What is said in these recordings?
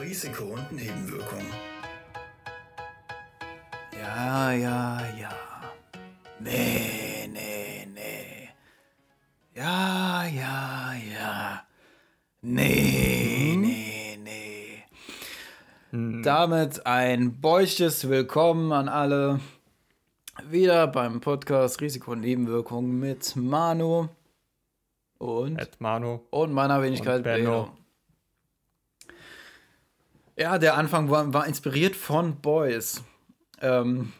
Risiko und Nebenwirkungen. Ja, ja, ja. Nee, nee, nee. Ja, ja, ja. Nee, nee, nee. Damit ein beuches Willkommen an alle. Wieder beim Podcast Risiko und Nebenwirkungen mit Manu und, Ed Manu. und meiner Wenigkeit Und Benno. Benno. Ja, der Anfang war, war inspiriert von Boys. Ähm,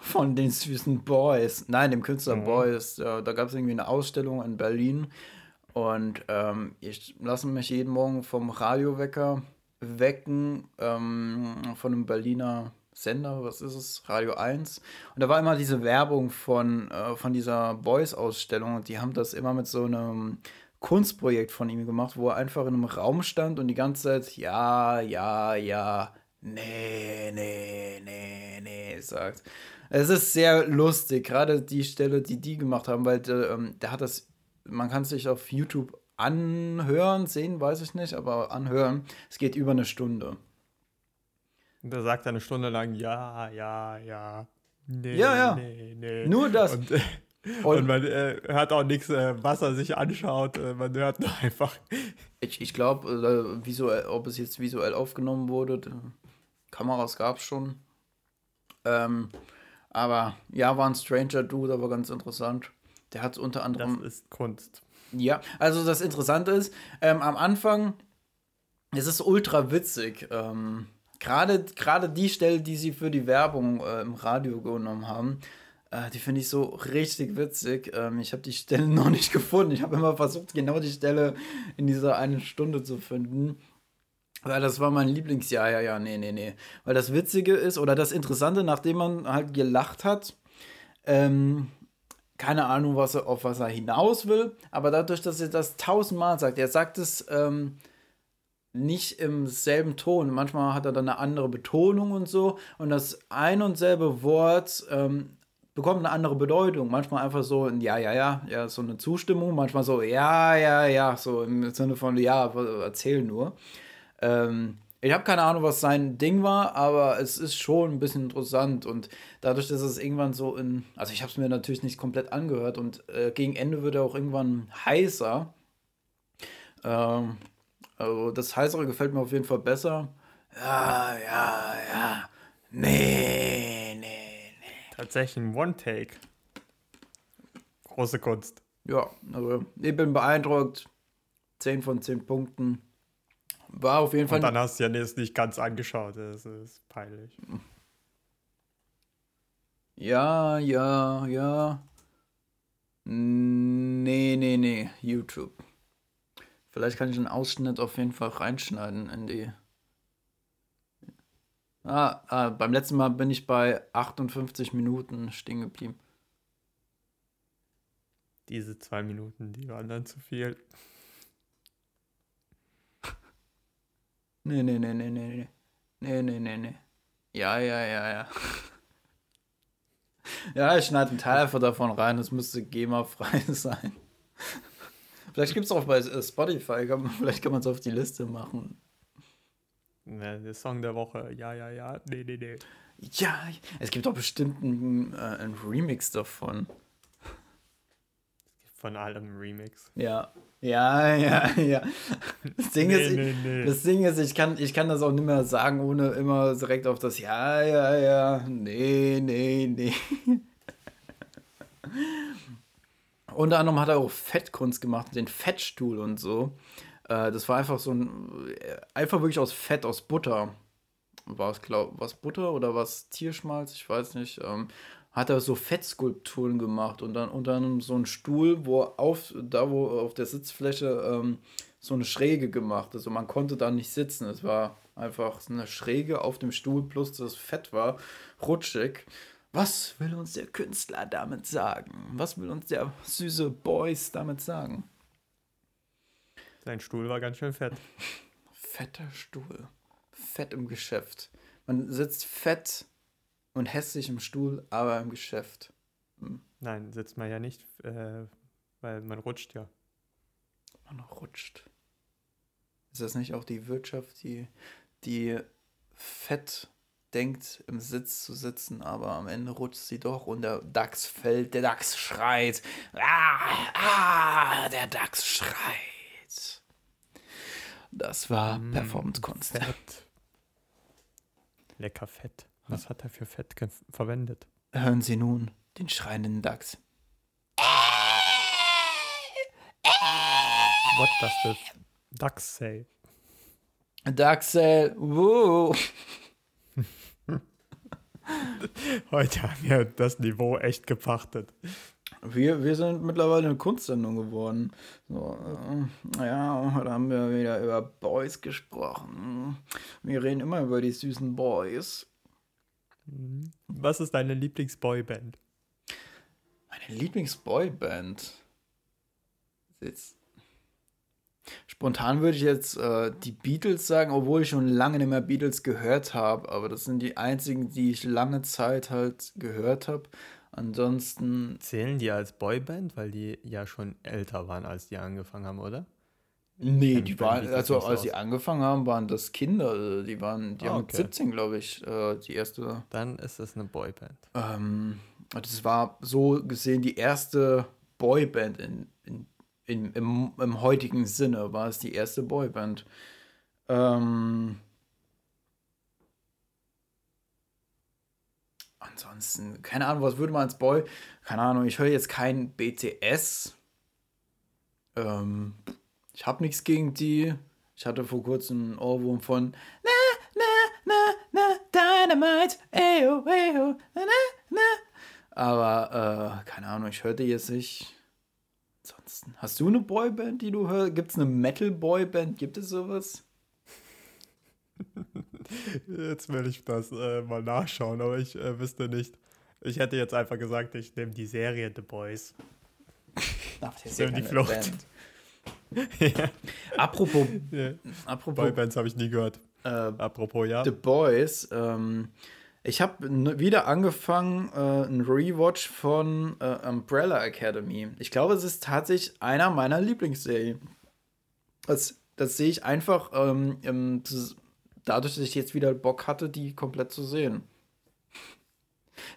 von den süßen Boys. Nein, dem Künstler Mhm. Boys. Ja, da gab es irgendwie eine Ausstellung in Berlin. Und ähm, ich lasse mich jeden Morgen vom Radiowecker wecken, ähm, von einem Berliner Sender, was ist es? Radio 1. Und da war immer diese Werbung von, äh, von dieser Boys-Ausstellung. Und die haben das immer mit so einem Kunstprojekt von ihm gemacht, wo er einfach in einem Raum stand und die ganze Zeit ja, ja, ja, nee, nee, nee, nee sagt. Es ist sehr lustig, gerade die Stelle, die die gemacht haben, weil der, ähm, der hat das, man kann es sich auf YouTube anhören, sehen, weiß ich nicht, aber anhören. Es geht über eine Stunde. Und da sagt er eine Stunde lang, ja, ja, ja. Nee, Ja, ja. nee, nee. Nur das. Und, äh, Und- und man äh, hört auch nichts, äh, was er sich anschaut. Äh, man hört nur einfach. Ich, ich glaube, äh, visuell, ob es jetzt visuell aufgenommen wurde, Kameras gab es schon. Ähm, aber ja, war ein Stranger Dude, aber ganz interessant. Der hat unter Das anderem. ist Kunst. Ja, also das Interessante ist, ähm, am Anfang, es ist ultra witzig. Ähm, Gerade gerade die Stelle, die sie für die Werbung äh, im Radio genommen haben, äh, die finde ich so richtig witzig. Ähm, ich habe die Stelle noch nicht gefunden. Ich habe immer versucht, genau die Stelle in dieser einen Stunde zu finden. Weil das war mein Lieblings... Ja, ja, ja, nee, nee, nee. Weil das Witzige ist, oder das Interessante, nachdem man halt gelacht hat, ähm, keine Ahnung, was er, auf was er hinaus will, aber dadurch, dass er das tausendmal sagt, er sagt es ähm, nicht im selben Ton, manchmal hat er dann eine andere Betonung und so, und das ein und selbe Wort ähm, bekommt eine andere Bedeutung. Manchmal einfach so ein Ja, ja, ja, ja, so eine Zustimmung, manchmal so Ja, ja, ja, so im Sinne von Ja, erzähl nur. Ähm, ich habe keine Ahnung, was sein Ding war, aber es ist schon ein bisschen interessant und dadurch, dass es irgendwann so in, also ich habe es mir natürlich nicht komplett angehört und äh, gegen Ende wird er auch irgendwann heißer. Ähm, also das heißere gefällt mir auf jeden Fall besser. Ja, ja, ja. Nee, nee, nee. Tatsächlich ein One-Take. Große Kunst. Ja, also ich bin beeindruckt. 10 von 10 Punkten. War auf jeden Fall. Und dann hast du ja jetzt nicht ganz angeschaut. Das ist peinlich. Ja, ja, ja. Nee, nee, nee. YouTube. Vielleicht kann ich einen Ausschnitt auf jeden Fall reinschneiden in die. Ah, ah, beim letzten Mal bin ich bei 58 Minuten stehen geblieben. Diese zwei Minuten, die waren dann zu viel. Nee, nee, nee, nee, nee, nee. Nee, nee, nee, nee. Ja, ja, ja, ja. Ja, ich schneide einen Teil einfach davon rein. Es müsste GEMA-frei sein. Vielleicht gibt es auch bei äh, Spotify. Kann man, vielleicht kann man es auf die Liste machen. Ja, der Song der Woche. Ja, ja, ja. Nee, nee, nee. Ja, es gibt doch bestimmt einen, äh, einen Remix davon. Von allem Remix. Ja. Ja, ja, ja. Das Ding ist, Nee, nee, nee. Das Ding ist, ich kann, ich kann das auch nicht mehr sagen, ohne immer direkt auf das Ja, ja, ja, nee, nee, nee. Unter anderem hat er auch Fettkunst gemacht, den Fettstuhl und so. Äh, das war einfach so ein, äh, einfach wirklich aus Fett, aus Butter. War es, glaub, was Butter oder was Tierschmalz? Ich weiß nicht. Ähm, hat er so Fettskulpturen gemacht und dann unter anderem so einen Stuhl, wo auf, da wo auf der Sitzfläche ähm, so eine Schräge gemacht. Also man konnte da nicht sitzen. Es war einfach eine Schräge auf dem Stuhl, plus das Fett war rutschig. Was will uns der Künstler damit sagen? Was will uns der süße Boys damit sagen? Sein Stuhl war ganz schön fett. Fetter Stuhl. Fett im Geschäft. Man sitzt fett und hässlich im Stuhl, aber im Geschäft. Nein, sitzt man ja nicht, äh, weil man rutscht ja. Man rutscht. Ist das nicht auch die Wirtschaft, die die fett denkt, im Sitz zu sitzen, aber am Ende rutscht sie doch und der Dachs fällt, der Dachs schreit. Ah, ah, der Dachs schreit. Das war Mm, Performance-Kunst. Lecker Fett. Was hat er für Fett verwendet? Hören Sie nun den schreienden Dachs. What does the duck say? Dachsel, woo. Heute haben wir das Niveau echt gepachtet. Wir, wir sind mittlerweile eine Kunstsendung geworden. So, äh, ja, heute haben wir wieder über Boys gesprochen. Wir reden immer über die süßen Boys. Was ist deine Lieblingsboyband? Meine Lieblingsboyband. Jetzt. Spontan würde ich jetzt äh, die Beatles sagen, obwohl ich schon lange nicht mehr Beatles gehört habe. Aber das sind die einzigen, die ich lange Zeit halt gehört habe. Ansonsten Zählen die als Boyband, weil die ja schon älter waren, als die angefangen haben, oder? Nee, die waren, also als sie angefangen haben, waren das Kinder. äh, Die waren, die Ah, haben okay. 17, glaube ich, äh, die erste. Dann ist es eine Boyband. Ähm, das war so gesehen die erste Boyband in, in, in, im, im heutigen Sinne, war es die erste Boyband. Ähm, ansonsten, keine Ahnung, was würde man als Boy, keine Ahnung, ich höre jetzt kein BTS. Ähm, ich habe nichts gegen die. Ich hatte vor kurzem einen Ohrwurm von Na, na, na, na, Dynamite, eyo, eyo, na, na, na. Aber, äh, keine Ahnung, ich hörte jetzt nicht. Ansonsten, hast du eine Boyband, die du hörst? Gibt es eine Metal-Boyband? Gibt es sowas? Jetzt will ich das äh, mal nachschauen, aber ich äh, wüsste nicht. Ich hätte jetzt einfach gesagt, ich nehme die Serie The Boys. Ach, das ist die Flucht. Band. ja. Apropos, Ja. apropos Boybands habe ich nie gehört. äh, Apropos, ja. The Boys, ähm, ich habe wieder angefangen, äh, ein Rewatch von äh, Umbrella Academy. Ich glaube, es ist tatsächlich einer meiner Lieblingsserien. Das, das sehe ich einfach ähm, im, dadurch, dass ich jetzt wieder Bock hatte, die komplett zu sehen.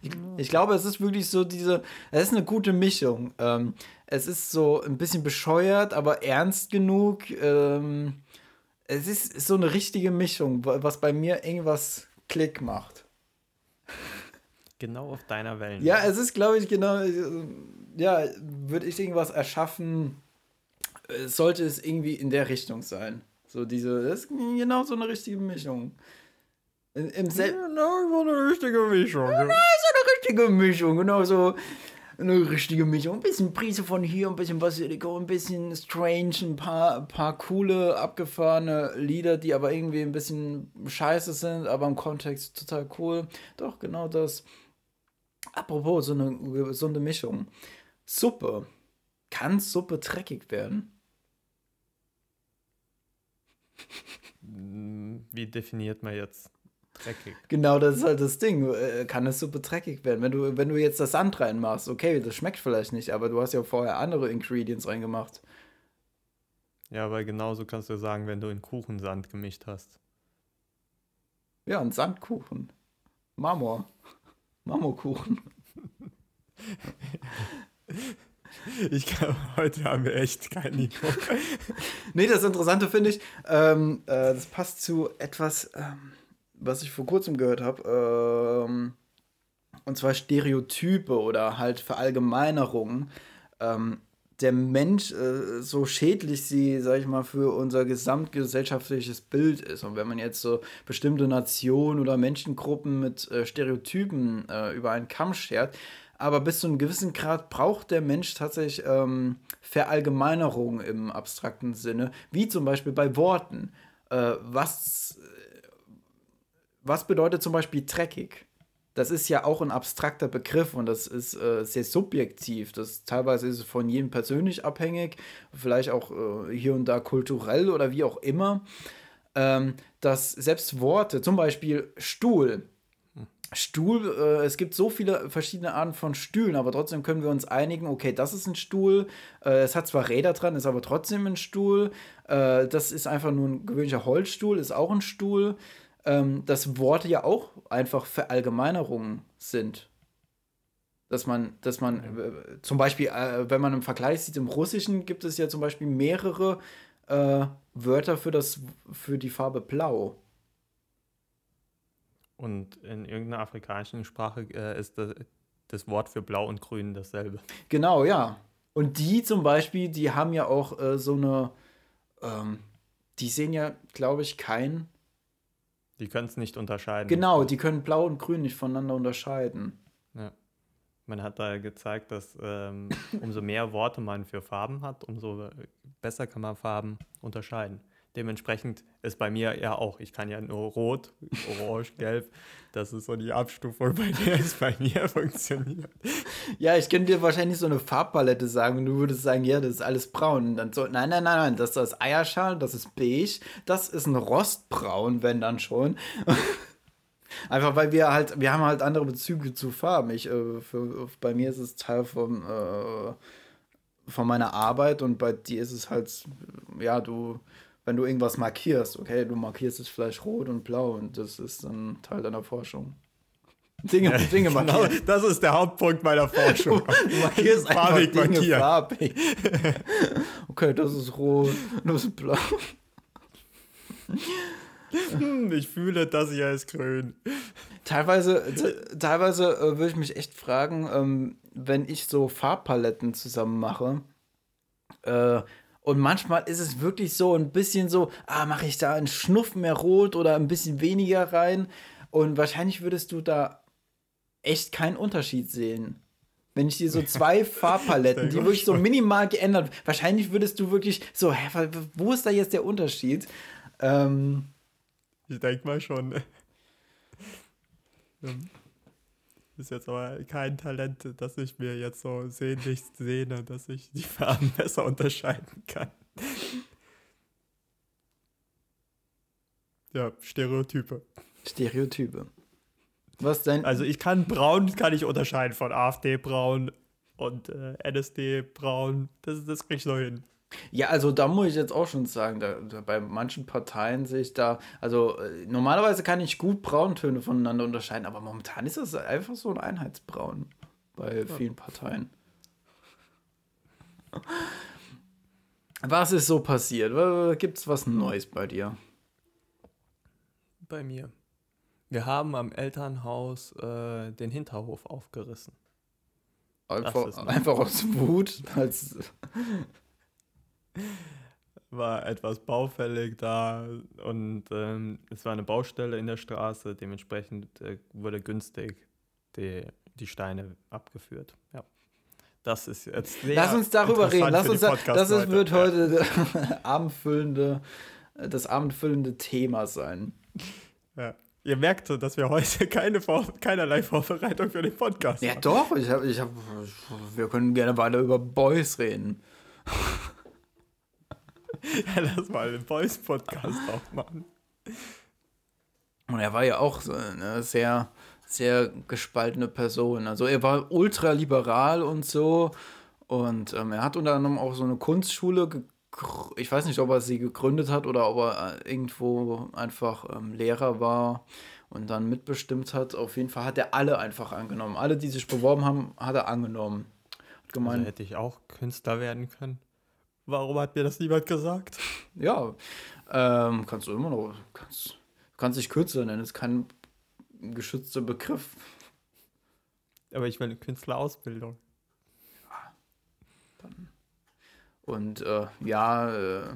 Ich, ich glaube, es ist wirklich so diese, es ist eine gute Mischung. Ähm, es ist so ein bisschen bescheuert, aber ernst genug. Ähm, es ist so eine richtige Mischung, wa- was bei mir irgendwas Klick macht. Genau auf deiner Wellen. Ja, es ist, glaube ich, genau, äh, ja, würde ich irgendwas erschaffen, äh, sollte es irgendwie in der Richtung sein. So diese, das ist genau so eine richtige Mischung. Im Sel Genau, so eine richtige Mischung. eine richtige Mischung, genau so eine richtige Mischung. Ein bisschen Prise von hier, ein bisschen Basilico, ein bisschen Strange, ein paar, paar coole, abgefahrene Lieder, die aber irgendwie ein bisschen scheiße sind, aber im Kontext total cool. Doch, genau das. Apropos, so eine gesunde Mischung. Suppe. Kann Suppe dreckig werden? Hm, Wie definiert man jetzt dreckig? Genau, das ist halt das Ding. Äh, Kann eine Suppe dreckig werden? Wenn du, wenn du jetzt das Sand reinmachst, okay, das schmeckt vielleicht nicht, aber du hast ja vorher andere Ingredients reingemacht. Ja, aber genauso kannst du sagen, wenn du in Kuchensand gemischt hast. Ja, ein Sandkuchen. Marmor. Marmorkuchen. Ich glaube, heute haben wir echt kein Niveau. Nee, das Interessante finde ich, ähm, äh, das passt zu etwas, ähm, was ich vor kurzem gehört habe. Ähm, und zwar Stereotype oder halt Verallgemeinerungen. Ähm, der Mensch, äh, so schädlich sie, sag ich mal, für unser gesamtgesellschaftliches Bild ist. Und wenn man jetzt so bestimmte Nationen oder Menschengruppen mit äh, Stereotypen äh, über einen Kamm schert, aber bis zu einem gewissen Grad braucht der Mensch tatsächlich ähm, Verallgemeinerung im abstrakten Sinne, wie zum Beispiel bei Worten. Äh, was, was bedeutet zum Beispiel dreckig? Das ist ja auch ein abstrakter Begriff und das ist äh, sehr subjektiv. Das teilweise ist es von jedem persönlich abhängig, vielleicht auch äh, hier und da kulturell oder wie auch immer. Ähm, dass selbst Worte, zum Beispiel Stuhl, Stuhl, äh, es gibt so viele verschiedene Arten von Stühlen, aber trotzdem können wir uns einigen, okay, das ist ein Stuhl, äh, es hat zwar Räder dran, ist aber trotzdem ein Stuhl, äh, das ist einfach nur ein gewöhnlicher Holzstuhl, ist auch ein Stuhl, ähm, dass Worte ja auch einfach Verallgemeinerungen sind. Dass man, dass man äh, zum Beispiel, äh, wenn man im Vergleich sieht, im Russischen gibt es ja zum Beispiel mehrere äh, Wörter für, das, für die Farbe Blau. Und in irgendeiner afrikanischen Sprache äh, ist das, das Wort für Blau und Grün dasselbe. Genau, ja. Und die zum Beispiel, die haben ja auch äh, so eine, ähm, die sehen ja, glaube ich, kein. Die können es nicht unterscheiden. Genau, die können Blau und Grün nicht voneinander unterscheiden. Ja. Man hat da gezeigt, dass ähm, umso mehr Worte man für Farben hat, umso besser kann man Farben unterscheiden. Dementsprechend ist bei mir ja auch, ich kann ja nur rot, orange, gelb. Das ist so die Abstufung, bei der es bei mir funktioniert. Ja, ich könnte dir wahrscheinlich so eine Farbpalette sagen und du würdest sagen, ja, das ist alles braun. Und dann so, nein, nein, nein, nein, das ist Eierschal, das ist beige, das ist ein Rostbraun, wenn dann schon. Einfach weil wir halt, wir haben halt andere Bezüge zu Farben. Ich, äh, für, bei mir ist es Teil von, äh, von meiner Arbeit und bei dir ist es halt, ja, du wenn du irgendwas markierst, okay, du markierst es vielleicht rot und blau und das ist dann Teil deiner Forschung. Dinge, ja, Dinge genau, markieren. Genau, das ist der Hauptpunkt meiner Forschung. Du markierst farbig Dinge markieren. farbig. okay, das ist rot, das ist blau. Hm, ich fühle, das hier ist grün. Teilweise, teilweise äh, würde ich mich echt fragen, ähm, wenn ich so Farbpaletten zusammen mache, äh, und manchmal ist es wirklich so ein bisschen so, ah, mache ich da einen Schnuff mehr rot oder ein bisschen weniger rein. Und wahrscheinlich würdest du da echt keinen Unterschied sehen. Wenn ich dir so zwei Farbpaletten, die wirklich so minimal geändert, wahrscheinlich würdest du wirklich so, hä, wo ist da jetzt der Unterschied? Ähm, ich denke mal schon. ist jetzt aber kein Talent, dass ich mir jetzt so sehnlich sehne, dass ich die Farben besser unterscheiden kann. Ja, Stereotype. Stereotype. Was denn? Also ich kann braun, kann ich unterscheiden von AfD-braun und äh, NSD-braun. Das, das krieg ich noch hin. Ja, also da muss ich jetzt auch schon sagen, da, da bei manchen Parteien sehe ich da, also äh, normalerweise kann ich gut Brauntöne voneinander unterscheiden, aber momentan ist das einfach so ein Einheitsbraun bei vielen Parteien. Was ist so passiert? Gibt es was Neues bei dir? Bei mir. Wir haben am Elternhaus äh, den Hinterhof aufgerissen. Einfach, einfach aus Wut, als war etwas baufällig da und ähm, es war eine Baustelle in der Straße, dementsprechend äh, wurde günstig die, die Steine abgeführt. Ja. Das ist jetzt sehr Lass uns darüber reden. Lass uns da, das ist, wird heute abendfüllende, das abendfüllende Thema sein. Ja. Ihr merkt so, dass wir heute keine Vor keinerlei Vorbereitung für den Podcast ja, haben. Ja, doch. Ich hab, ich hab, wir können gerne weiter über Boys reden. Ja, lass mal einen Boys-Podcast auch machen. Und er war ja auch so eine sehr, sehr gespaltene Person. Also er war ultraliberal und so. Und ähm, er hat unter anderem auch so eine Kunstschule ich weiß nicht, ob er sie gegründet hat oder ob er äh, irgendwo einfach ähm, Lehrer war und dann mitbestimmt hat. Auf jeden Fall hat er alle einfach angenommen. Alle, die sich beworben haben, hat er angenommen. Hat gemeint, also hätte ich auch Künstler werden können. Warum hat mir das niemand gesagt? Ja, ähm, kannst du immer noch. Kannst, kannst dich Künstler nennen, ist kein geschützter Begriff. Aber ich will eine Künstlerausbildung. Ja. Dann. Und äh, ja, äh,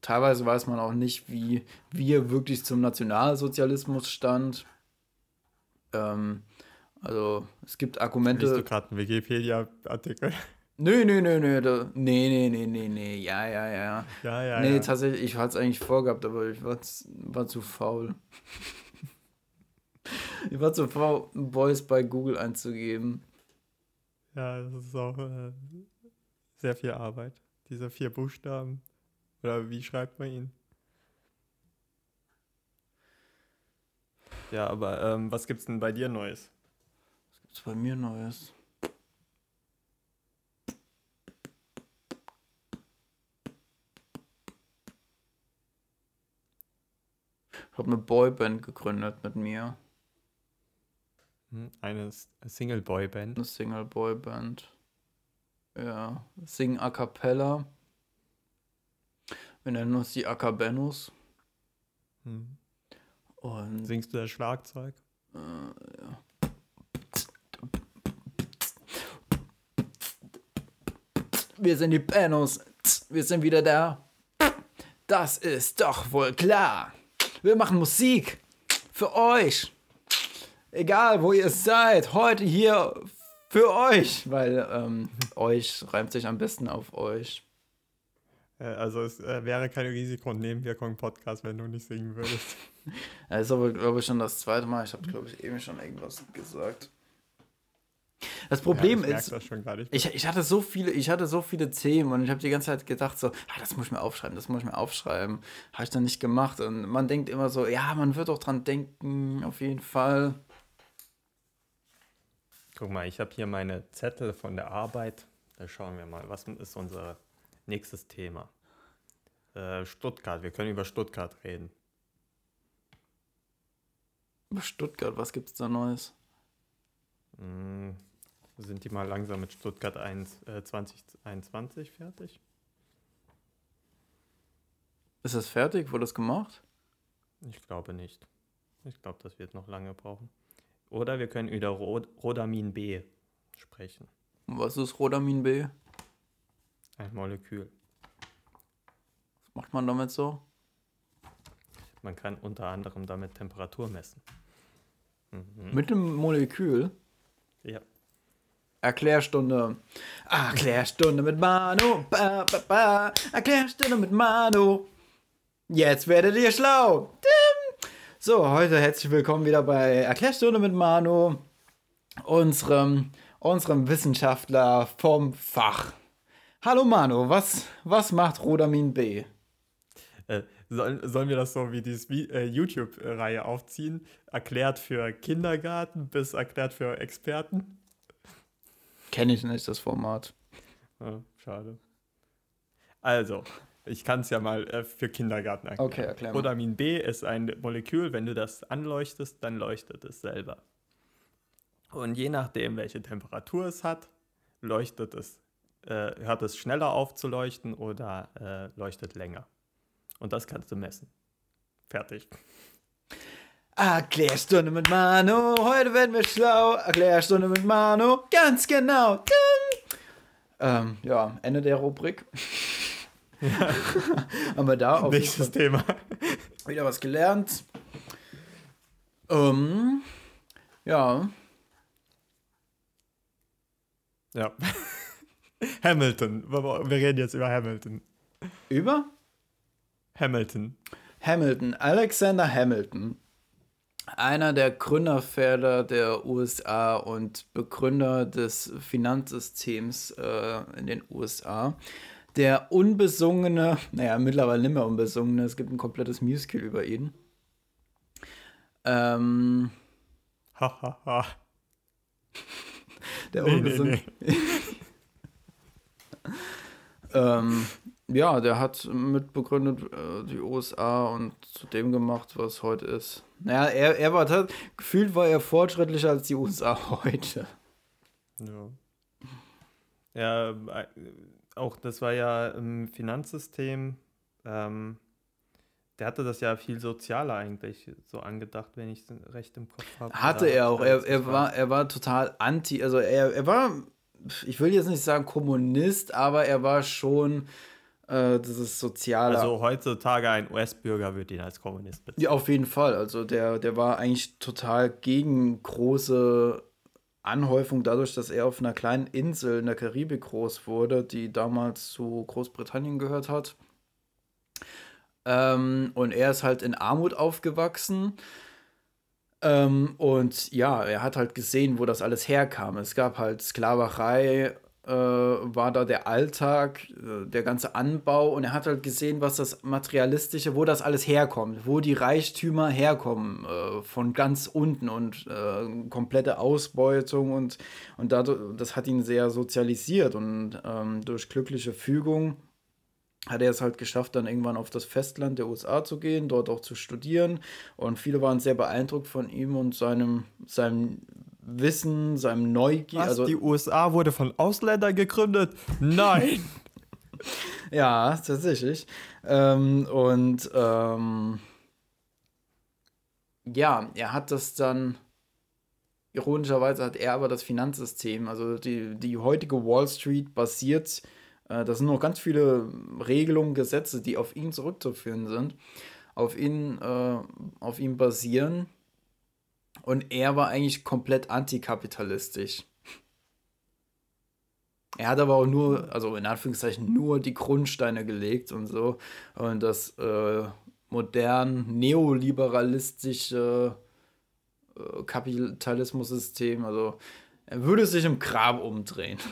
teilweise weiß man auch nicht, wie, wie er wirklich zum Nationalsozialismus stand. Ähm, also es gibt Argumente. Liest du gerade einen Wikipedia-Artikel? Nö, nö, nö, nö. Da, nee, nee, nee, nee, nee. Ja, ja, ja. Ja, ja, nee, ja. tatsächlich, ich hatte es eigentlich vorgehabt, aber ich war, war zu faul. ich war zu faul, Boys bei Google einzugeben. Ja, das ist auch äh, sehr viel Arbeit. Diese vier Buchstaben. Oder wie schreibt man ihn? Ja, aber ähm, was gibt's denn bei dir Neues? Was gibt's bei mir Neues? Ich habe eine Boyband gegründet mit mir. Hm, Eine S- Single-Boy-Band. Eine Single-Boy-Band. Ja, singen a cappella. Wir nennen uns die Acabenus. Hm. Und Singst du das Schlagzeug? wir sind die Benus. Wir sind wieder da. Das ist doch wohl klar. Wir machen Musik. Für euch. Egal, wo ihr seid. Heute hier für euch. Weil ähm, euch reimt sich am besten auf euch. Äh, also es äh, wäre keine Risiko- und Nebenwirkung-Podcast, wenn du nicht singen würdest. Das ist aber, glaube ich, schon das zweite Mal. Ich habe, glaube ich, eben schon irgendwas gesagt. Das Problem ja, ich ist, ich, ich hatte so viele, ich hatte so viele Themen und ich habe die ganze Zeit gedacht so, ah, das muss ich mir aufschreiben, das muss ich mir aufschreiben. Habe ich dann nicht gemacht und man denkt immer so, ja, man wird doch dran denken, auf jeden Fall. Guck mal, ich habe hier meine Zettel von der Arbeit. Da schauen wir mal, was ist unser nächstes Thema? Äh, Stuttgart, wir können über Stuttgart reden. Über Stuttgart, was gibt's da Neues? Hm, sind die mal langsam mit Stuttgart 1, äh, 2021 fertig? Ist das fertig? Wurde das gemacht? Ich glaube nicht. Ich glaube, das wird noch lange brauchen. Oder wir können über Rod Rodamin B sprechen. Was ist Rodamin B? Ein Molekül. Was macht man damit so? Man kann unter anderem damit Temperatur messen. Mhm. Mit dem Molekül? Ja. Erklärstunde. Erklärstunde mit Manu. Ba, ba, ba. Erklärstunde mit Manu. Jetzt werdet ihr schlau. So, heute herzlich willkommen wieder bei Erklärstunde mit Manu, unserem, unserem Wissenschaftler vom Fach. Hallo Manu, was, was macht Rodamin B? Äh, sollen, sollen wir das so wie Vi- äh, YouTube-Reihe aufziehen? Erklärt für Kindergarten bis erklärt für Experten? Kenne ich nicht, das Format. Ah, schade. Also, ich kann es ja mal äh, für Kindergarten erklären. Okay, erklär mal. Rodamin B ist ein Molekül, wenn du das anleuchtest, dann leuchtet es selber. Und je nachdem, welche Temperatur es hat, leuchtet es, äh, hört es schneller auf zu leuchten oder äh, leuchtet länger. Und das kannst du messen. Fertig. Erklärstunde mit Manu, heute werden wir schlau. Erklärstunde mit Manu, ganz genau. Ähm, ja, Ende der Rubrik. Haben wir da auf jeden Nächstes Thema. wieder was gelernt. Ähm, ja, Ja. Hamilton. Wir reden jetzt über Hamilton. über Hamilton. Hamilton, Alexander Hamilton. Einer der Gründerväter der USA und Begründer des Finanzsystems äh, in den USA. Der unbesungene, naja, mittlerweile nicht mehr unbesungene, es gibt ein komplettes Musical über ihn. Ähm, Hahaha. der Nee, nee, unbesungene. nee. Ähm, ja, der hat mitbegründet äh, die USA und zu dem gemacht, was heute ist. Naja, er, er war tat- gefühlt war er fortschrittlicher als die USA heute. Ja. Ja, äh, auch das war ja im Finanzsystem. Ähm, der hatte das ja viel sozialer eigentlich so angedacht, wenn ich es recht im Kopf habe. Hatte er auch. Er, er, war, er war total anti, also er, er war, ich will jetzt nicht sagen Kommunist, aber er war schon äh, dieses Soziale. Also heutzutage ein US-Bürger würde ihn als Kommunist bezeichnen. Ja, auf jeden Fall. Also der, der war eigentlich total gegen große Anhäufung, dadurch, dass er auf einer kleinen Insel in der Karibik groß wurde, die damals zu Großbritannien gehört hat. Ähm, und er ist halt in Armut aufgewachsen. Ähm, und ja, er hat halt gesehen, wo das alles herkam. Es gab halt Sklaverei äh, war da der Alltag, äh, der ganze Anbau und er hat halt gesehen, was das Materialistische, wo das alles herkommt, wo die Reichtümer herkommen, äh, von ganz unten und äh, komplette Ausbeutung und, und dadurch, das hat ihn sehr sozialisiert und ähm, durch glückliche Fügung hat er es halt geschafft, dann irgendwann auf das Festland der USA zu gehen, dort auch zu studieren. Und viele waren sehr beeindruckt von ihm und seinem, seinem Wissen, seinem Neugier. Was, also, die USA wurde von Ausländern gegründet? Nein! ja, tatsächlich. Ähm, und ähm, ja, er hat das dann. Ironischerweise hat er aber das Finanzsystem, also die, die heutige Wall Street basiert, äh, da sind noch ganz viele Regelungen, Gesetze, die auf ihn zurückzuführen sind, auf ihn, äh, auf ihn basieren und er war eigentlich komplett antikapitalistisch. Er hat aber auch nur, also in Anführungszeichen, nur die Grundsteine gelegt und so. Und das äh, modern neoliberalistische äh, Kapitalismus-System, also er würde sich im Grab umdrehen.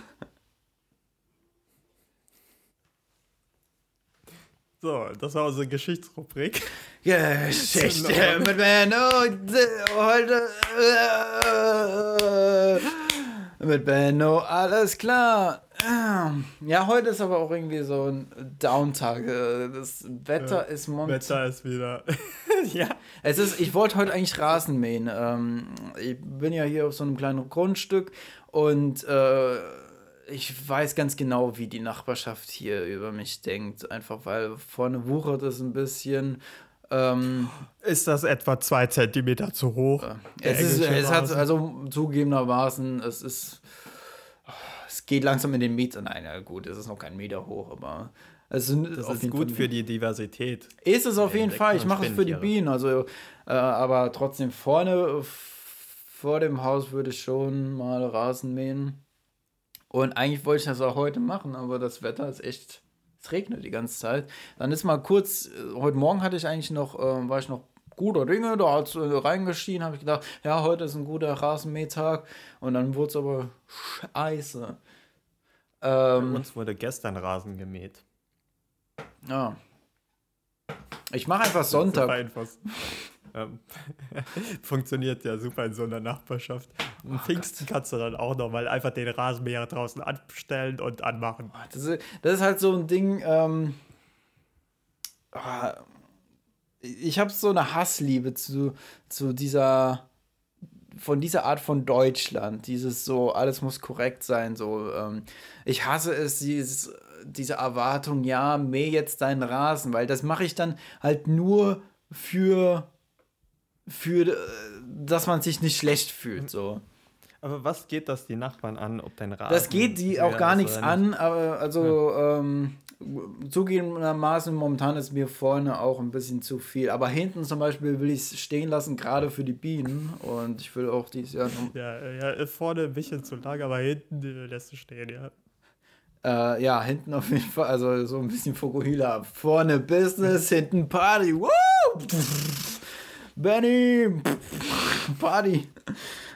So, das war unsere Geschichtsrubrik. Geschichte mit Benno. Heute. Äh, mit Benno, alles klar. Ja, heute ist aber auch irgendwie so ein Downtag. Das Wetter ja, ist momentan. Wetter ist wieder. ja. Es ist, ich wollte heute eigentlich Rasen mähen. Ähm, ich bin ja hier auf so einem kleinen Grundstück und äh, ich weiß ganz genau, wie die Nachbarschaft hier über mich denkt. Einfach weil vorne wuchert es ein bisschen. Ähm, ist das etwa zwei Zentimeter zu hoch? Äh, es, ist, es hat also zugegebenermaßen, es ist. Es geht langsam in den Meter. Nein, ja gut, es ist noch kein Meter hoch, aber. Es ist, das ist gut Fall, für die Diversität. Ist es auf jeden Fall. Ich mache es für die Bienen. Also, äh, aber trotzdem vorne vor dem Haus würde ich schon mal Rasen mähen. Und eigentlich wollte ich das auch heute machen, aber das Wetter ist echt, es regnet die ganze Zeit. Dann ist mal kurz, äh, heute Morgen hatte ich eigentlich noch, äh, war ich noch guter Dinge, da hat es äh, reingeschienen, habe ich gedacht, ja, heute ist ein guter Rasenmähtag. Und dann wurde es aber scheiße. Ähm, Bei uns wurde gestern Rasen gemäht. Ja. Ich mache einfach Sonntag. Ähm, funktioniert ja super in so einer Nachbarschaft. Und Pfingsten kannst du dann auch noch mal einfach den Rasenmäher draußen anstellen und anmachen. Das ist, das ist halt so ein Ding, ähm, ah, ich habe so eine Hassliebe zu, zu dieser von dieser Art von Deutschland, dieses so, alles muss korrekt sein, so, ähm, ich hasse es, dieses, diese Erwartung, ja, mäh jetzt deinen Rasen, weil das mache ich dann halt nur für für, äh, dass man sich nicht schlecht fühlt. So. Aber was geht das die Nachbarn an, ob dein Rasen. Das geht die auch gar nichts an, aber also ja. ähm, zugegebenermaßen momentan ist mir vorne auch ein bisschen zu viel. Aber hinten zum Beispiel will ich es stehen lassen, gerade für die Bienen. Und ich will auch dieses Jahr. Ja, ja, vorne ein bisschen zu lang, aber hinten lässt du stehen, ja. Äh, ja, hinten auf jeden Fall, also so ein bisschen Fokuhila. Vorne Business, hinten Party. Woo! Benny! Party!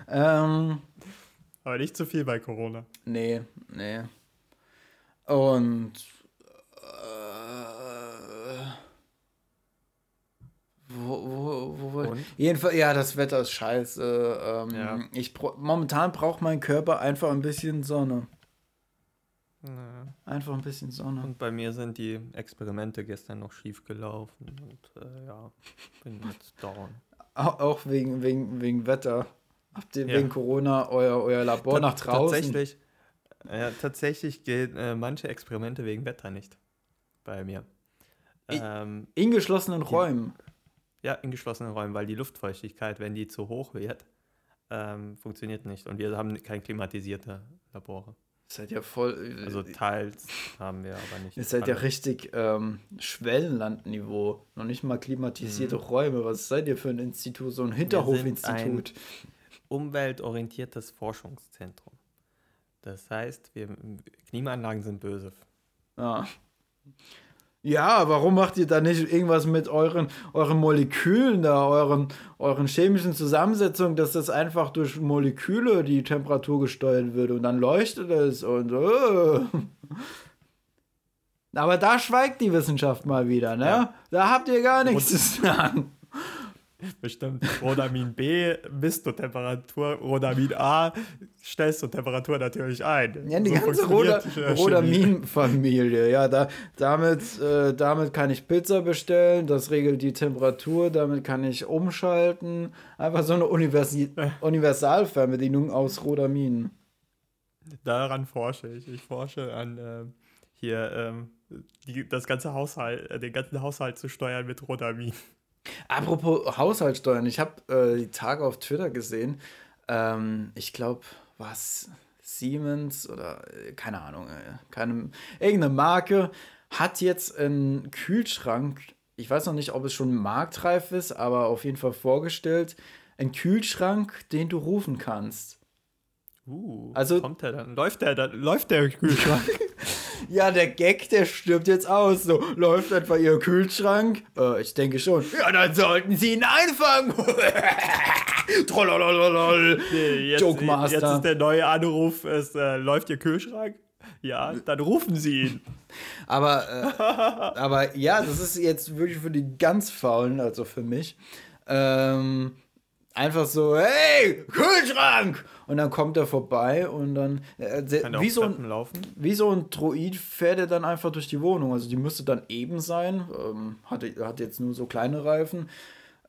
Ähm, Aber nicht zu viel bei Corona. Nee, nee. Und äh, wo, wo, wo, wo Jedenfalls, ja, das Wetter ist scheiße. Ähm, ja. ich momentan braucht mein Körper einfach ein bisschen Sonne. Ja. Einfach ein bisschen Sonne. Und bei mir sind die Experimente gestern noch schief gelaufen und äh, ja, bin jetzt down. Auch, wegen, wegen, wegen Wetter. Habt ihr ja. wegen Corona euer, euer Labor Ta nach draußen? Tatsächlich, ja, tatsächlich gehen äh, manche Experimente wegen Wetter nicht bei mir. Ähm, in geschlossenen die, Räumen. Ja, in geschlossenen Räumen, weil die Luftfeuchtigkeit, wenn die zu hoch wird, ähm, funktioniert nicht. Und wir haben kein klimatisierte Labore. Seid ja voll. Äh, also teils haben wir aber nicht. Ihr seid alle. ja richtig ähm, Schwellenlandniveau. Noch nicht mal klimatisierte mhm. Räume. Was seid ihr für ein Institut? So ein Hinterhofinstitut. umweltorientiertes Forschungszentrum. Das heißt, wir, Klimaanlagen sind böse. Ja. Ja, warum macht ihr da nicht irgendwas mit euren, euren Molekülen da, euren, euren chemischen Zusammensetzungen, dass das einfach durch Moleküle die Temperatur gesteuert wird und dann leuchtet es und äh. Aber da schweigt die Wissenschaft mal wieder, ne? Ja. Da habt ihr gar nichts zu sagen. Bestimmt. Rodamin B misst du Temperatur, Rodamin A stellst du Temperatur natürlich ein. Ja, die So ganze Roda äh. Rodamin-Familie. Ja, da, damit, äh, damit kann ich Pizza bestellen, das regelt die Temperatur, damit kann ich umschalten. Einfach so eine Universi Universalfernbedienung aus Rodamin. Daran forsche ich. Ich forsche an ähm, hier ähm, die, das ganze Haushalt, äh, den ganzen Haushalt zu steuern mit Rodamin. Apropos Haushaltssteuern, ich habe äh, die Tage auf Twitter gesehen, ähm, ich glaube, was Siemens oder äh, keine Ahnung, äh, keine, irgendeine Marke hat jetzt einen Kühlschrank, ich weiß noch nicht, ob es schon marktreif ist, aber auf jeden Fall vorgestellt, einen Kühlschrank, den du rufen kannst. Uh, Also- kommt der dann? Läuft der dann? Läuft der Kühlschrank? Ja, der Gag, der stirbt jetzt aus. So, läuft etwa Ihr Kühlschrank? Äh, ich denke schon. Ja, dann sollten Sie ihn einfangen. Trollolololol. Nee, jetzt, Joke Master. jetzt ist der neue Anruf, es äh, läuft Ihr Kühlschrank? Ja, dann rufen Sie ihn. Aber, äh, aber ja, das ist jetzt wirklich für die ganz Faulen, also für mich. Ähm, einfach so, hey, Kühlschrank! Und dann kommt er vorbei und dann, äh, der, Kann der wie, so ein, laufen? wie so ein Droid fährt er dann einfach durch die Wohnung. Also die müsste dann eben sein, ähm, hat, hat jetzt nur so kleine Reifen.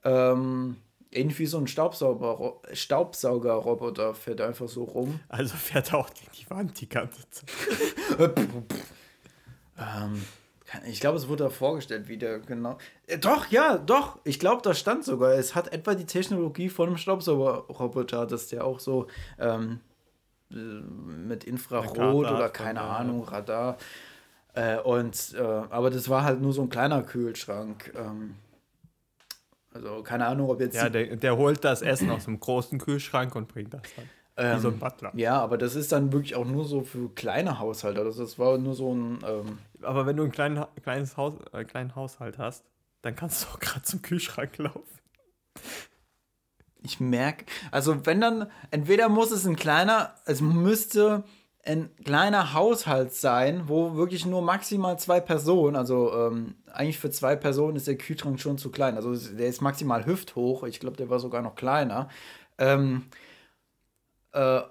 Ähm, irgendwie so ein Staubsauger, Staubsaugerroboter fährt einfach so rum. Also fährt er auch gegen die Wand die ganze Zeit. Ähm, ich glaube, es wurde da vorgestellt, wie der genau. Äh, doch, ja, doch. Ich glaube, da stand sogar. Es hat etwa die Technologie von einem Staubsaugerroboter, dass der auch so ähm, äh, mit Infrarot oder keine der- Ahnung, Radar. Äh, und äh, aber das war halt nur so ein kleiner Kühlschrank. Ähm, also keine Ahnung, ob jetzt Ja, der, der holt das Essen aus dem großen Kühlschrank und bringt das dann. Wie so ein Butler. ja, aber das ist dann wirklich auch nur so für kleine Haushalte. Also das war nur so ein ähm, Aber wenn du ein kleinen, Ha- kleines Haus, äh, kleinen Haushalt hast, dann kannst du auch gerade zum Kühlschrank laufen. Ich merke, also wenn dann, entweder muss es ein kleiner, es müsste ein kleiner Haushalt sein, wo wirklich nur maximal zwei Personen, also ähm, eigentlich für zwei Personen ist der Kühlschrank schon zu klein. Also der ist maximal hüfthoch, ich glaube, der war sogar noch kleiner. Ähm, äh,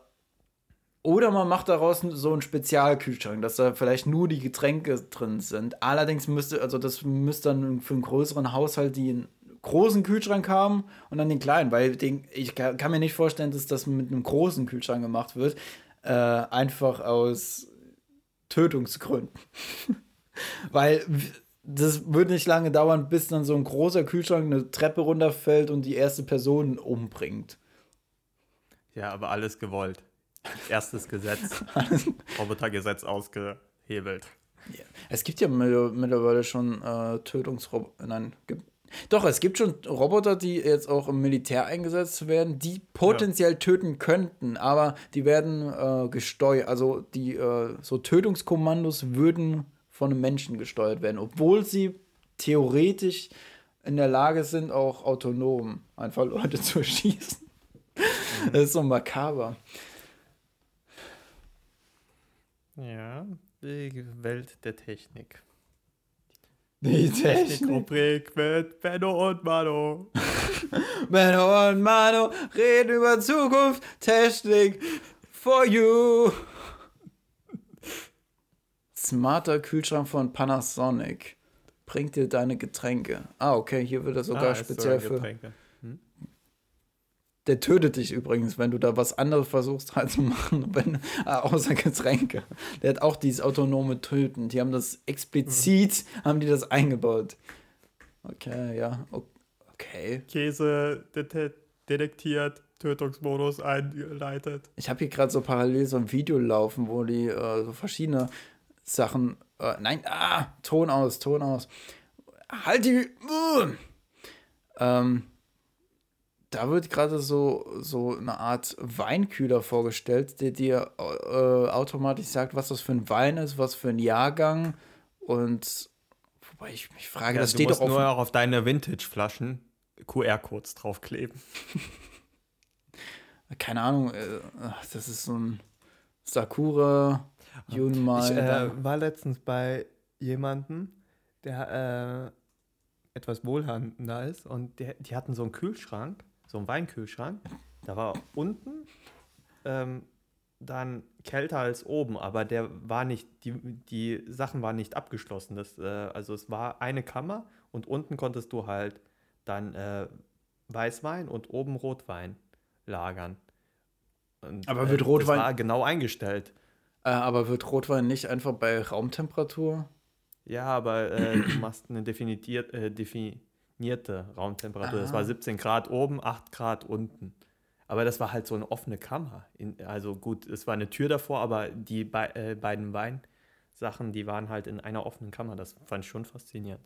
oder man macht daraus so einen Spezialkühlschrank, dass da vielleicht nur die Getränke drin sind. Allerdings müsste, also das müsste dann für einen größeren Haushalt die einen großen Kühlschrank haben und dann den kleinen, weil den, ich kann, mir nicht vorstellen, dass das mit einem großen Kühlschrank gemacht wird. Äh, einfach aus Tötungsgründen. weil das würde nicht lange dauern, bis dann so ein großer Kühlschrank eine Treppe runterfällt und die erste Person umbringt. Ja, aber alles gewollt. Erstes Gesetz. Robotergesetz ausgehebelt. Es gibt ja mittler- mittlerweile schon äh, Tötungsroboter. Nein, gibt, doch, es gibt schon Roboter, die jetzt auch im Militär eingesetzt werden, die potenziell töten könnten, aber die werden äh, gesteuert. Also die äh, so Tötungskommandos würden von einem Menschen gesteuert werden, obwohl sie theoretisch in der Lage sind, auch autonom einfach Leute zu schießen. Das ist so makaber. Ja, die Welt der Technik. Die Technik. Technikrubrik mit Benno und Mano. Menno und Mano reden über Zukunft, Technik for you. Smarter Kühlschrank von Panasonic. Bringt dir deine Getränke. Ah, okay, hier wird er sogar Ah, speziell für. Getränke. Der tötet dich übrigens, wenn du da was anderes versuchst halt zu machen, wenn, ah, außer Getränke. Der hat auch dieses autonome Töten. Die haben das explizit, haben die das eingebaut. Okay, ja. Okay. Käse det detektiert, Tötungsmodus eingeleitet. Ich habe hier gerade so parallel so ein Video laufen, wo die äh, so verschiedene Sachen. Äh, nein, ah, Ton aus, Ton aus. Halt die. Uh. Ähm, da wird gerade so, so eine Art Weinkühler vorgestellt, der dir äh, automatisch sagt, was das für ein Wein ist, was für ein Jahrgang und Wobei ich mich frage, Ja, das du steht musst doch auf. nur auch auf deine Vintage-Flaschen QR-Codes draufkleben. Keine Ahnung, äh, das ist so ein Sakura Yunmai. Ich da- äh, war letztens bei jemandem, der äh, etwas wohlhabender ist und der, die hatten so einen Kühlschrank, so einen Weinkühlschrank. Da war unten ähm, dann kälter als oben, aber der war nicht, die, die Sachen waren nicht abgeschlossen. Das, äh, also es war eine Kammer und unten konntest du halt dann äh, Weißwein und oben Rotwein lagern. Und, Aber wird äh, Rotwein- war genau eingestellt. äh, aber wird Rotwein nicht einfach bei Raumtemperatur? Ja, aber äh, du machst eine definiert, äh, definierte Raumtemperatur. Das Ah. war 17 Grad oben, 8 Grad unten. Aber das war halt so eine offene Kammer. In, also gut, es war eine Tür davor, aber die bei, äh, beiden Weinsachen, die waren halt in einer offenen Kammer. Das fand ich schon faszinierend.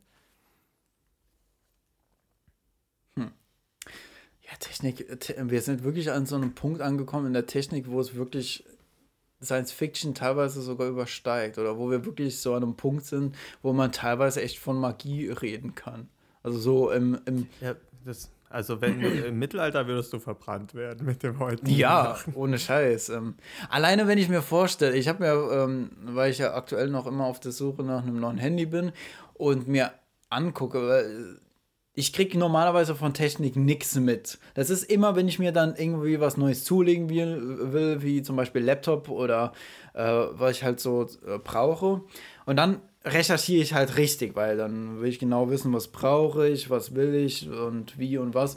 Ja, Technik, te wir sind wirklich an so einem Punkt angekommen in der Technik, wo es wirklich Science Fiction teilweise sogar übersteigt oder wo wir wirklich so an einem Punkt sind, wo man teilweise echt von Magie reden kann. Also so im, im Ja, das, also wenn im Mittelalter würdest du verbrannt werden mit dem heutigen. Ja, ohne Scheiß. Ähm, alleine wenn ich mir vorstelle, ich habe mir, ähm, weil ich ja aktuell noch immer auf der Suche nach einem neuen Handy bin und mir angucke, weil ich kriege normalerweise von Technik nichts mit. Das ist immer, wenn ich mir dann irgendwie was Neues zulegen will, will wie zum Beispiel Laptop oder äh, was ich halt so äh, brauche. Und dann recherchiere ich halt richtig, weil dann will ich genau wissen, was brauche ich, was will ich und wie und was.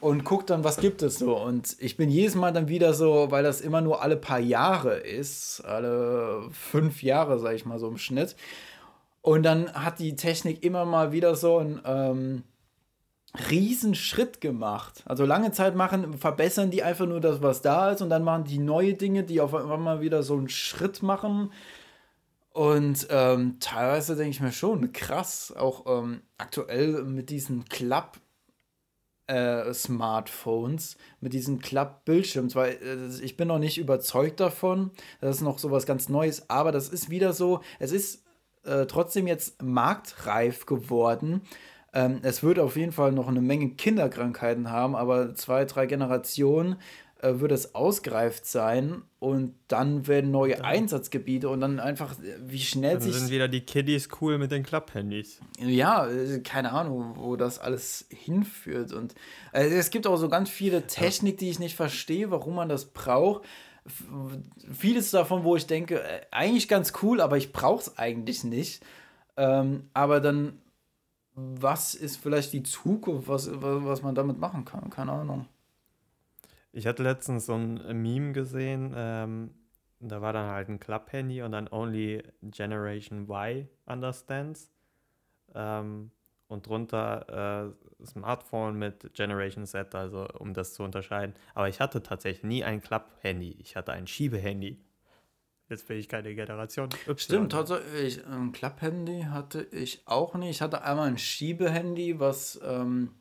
Und guck dann, was gibt es so. Und ich bin jedes Mal dann wieder so, weil das immer nur alle paar Jahre ist, alle fünf Jahre, sag ich mal so im Schnitt. Und dann hat die Technik immer mal wieder so einen ähm, riesen Schritt gemacht. Also lange Zeit machen, verbessern die einfach nur das, was da ist, und dann machen die neue Dinge, die auf einmal wieder so einen Schritt machen. Und ähm, teilweise denke ich mir schon, krass, auch ähm, aktuell mit diesen Klapp- äh, Smartphones mit diesen Klappbildschirms, weil äh, ich bin noch nicht überzeugt davon. Das ist noch so was ganz Neues, aber das ist wieder so, es ist äh, trotzdem jetzt marktreif geworden. Ähm, es wird auf jeden Fall noch eine Menge Kinderkrankheiten haben, aber zwei, drei Generationen äh, wird es ausgereift sein und dann werden neue Einsatzgebiete und dann einfach, äh, wie schnell Dann sich sind wieder die Kiddies cool mit den Klapphandys. ja, äh, keine Ahnung, wo das alles hinführt. Und äh, es gibt auch so ganz viele Technik, die ich nicht verstehe, warum man das braucht. Vieles davon, wo ich denke, eigentlich ganz cool, aber ich brauche es eigentlich nicht. Ähm, aber dann, was ist vielleicht die Zukunft, was, was man damit machen kann? Keine Ahnung. Ich hatte letztens so ein Meme gesehen, ähm, da war dann halt ein Klapphandy und dann Only Generation Y understands. Ähm, und drunter äh, Smartphone mit Generation Z, also um das zu unterscheiden. Aber ich hatte tatsächlich nie ein Klapphandy, ich hatte ein Schiebehandy. Jetzt bin ich keine Generation. Y. Stimmt, tatsächlich. Ein Klapphandy hatte ich auch nicht. Ich hatte einmal ein Schiebehandy, was. Ähm,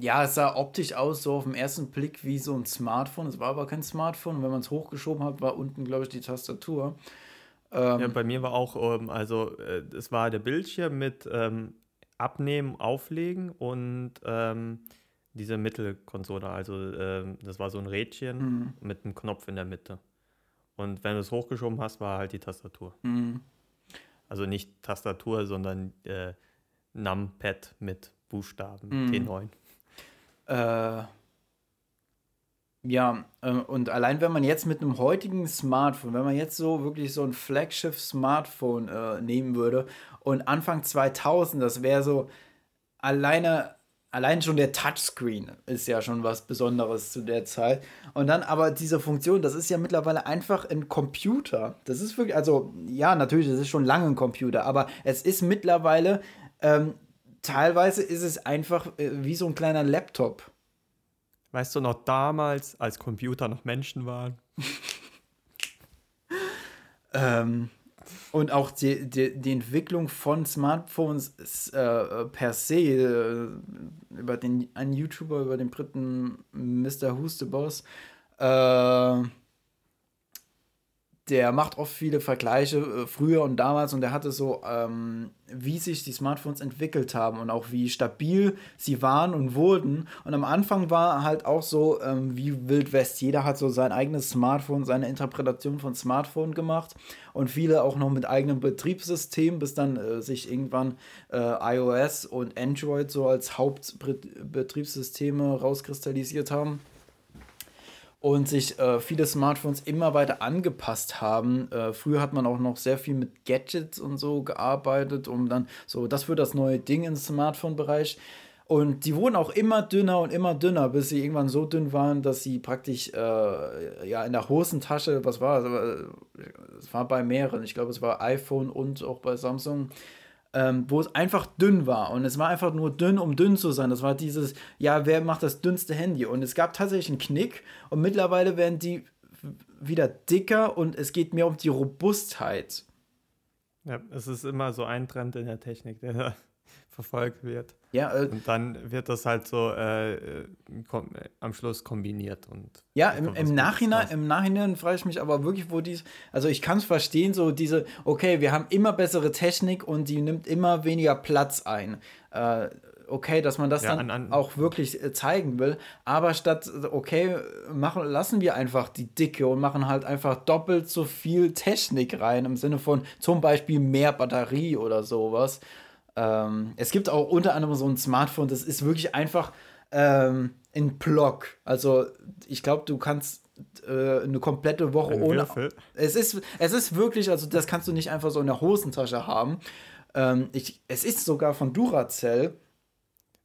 ja, es sah optisch aus, so auf den ersten Blick wie so ein Smartphone. Es war aber kein Smartphone. Und wenn man es hochgeschoben hat, war unten, glaube ich, die Tastatur. Ähm, Ja, bei mir war auch, ähm, also äh, es war der Bildschirm mit ähm, Abnehmen, Auflegen und ähm, diese Mittelkonsole. Also ähm, das war so ein Rädchen Mhm. mit einem Knopf in der Mitte. Und wenn du es hochgeschoben hast, war halt die Tastatur. mhm. Also nicht Tastatur, sondern äh, Numpad mit Buchstaben Mhm. T9. Äh, ja, äh, und allein wenn man jetzt mit einem heutigen Smartphone, wenn man jetzt so wirklich so ein Flagship-Smartphone äh, nehmen würde und Anfang 2000, das wäre so alleine, allein schon der Touchscreen ist ja schon was Besonderes zu der Zeit. Und dann aber diese Funktion, das ist ja mittlerweile einfach ein Computer. Das ist wirklich, also ja, natürlich, das ist schon lange ein Computer, aber es ist mittlerweile, ähm, teilweise ist es einfach äh, wie so ein kleiner Laptop. Weißt du noch damals, als Computer noch Menschen waren? Ähm, und auch die, die, die Entwicklung von Smartphones äh, per se, äh, über den einen YouTuber, über den Briten Mr. Husteboss, äh, der macht oft viele Vergleiche äh, früher und damals und der hatte so, ähm, wie sich die Smartphones entwickelt haben und auch wie stabil sie waren und wurden. Und am Anfang war halt auch so ähm, wie Wild West. Jeder hat so sein eigenes Smartphone, seine Interpretation von Smartphone gemacht und viele auch noch mit eigenem Betriebssystem, bis dann äh, sich irgendwann äh, iOS und Android so als Hauptbetriebssysteme rauskristallisiert haben und sich äh, viele Smartphones immer weiter angepasst haben. Äh, früher hat man auch noch sehr viel mit Gadgets und so gearbeitet, um dann so, das wird das neue Ding im Smartphone-Bereich. Und die wurden auch immer dünner und immer dünner, bis sie irgendwann so dünn waren, dass sie praktisch äh, ja in der Hosentasche, was war es? Es war bei mehreren, ich glaube, es war iPhone und auch bei Samsung, ähm, wo es einfach dünn war. Und es war einfach nur dünn, um dünn zu sein. Das war dieses, ja, wer macht das dünnste Handy? Und es gab tatsächlich einen Knick und mittlerweile werden die wieder dicker und es geht mehr um die Robustheit. Ja, es ist immer so ein Trend in der Technik, der verfolgt wird. Ja, äh, und dann wird das halt so äh, äh am Schluss kombiniert und ja, im, im Nachhinein, im Nachhinein frage ich mich aber wirklich, wo dies, also ich kann es verstehen, so diese, okay, wir haben immer bessere Technik und die nimmt immer weniger Platz ein. Äh, okay, dass man das ja, dann an, an, auch wirklich äh, zeigen will. Aber statt, okay, machen, lassen wir einfach die Dicke und machen halt einfach doppelt so viel Technik rein, im Sinne von zum Beispiel mehr Batterie oder sowas. Ähm, es gibt auch unter anderem so ein Smartphone, das ist wirklich einfach ähm, ein Block. Also ich glaube, du kannst äh, eine komplette Woche ein ohne. Würfel. Es ist, es ist wirklich, also das kannst du nicht einfach so in der Hosentasche haben. Ähm, ich, es ist sogar von Duracell.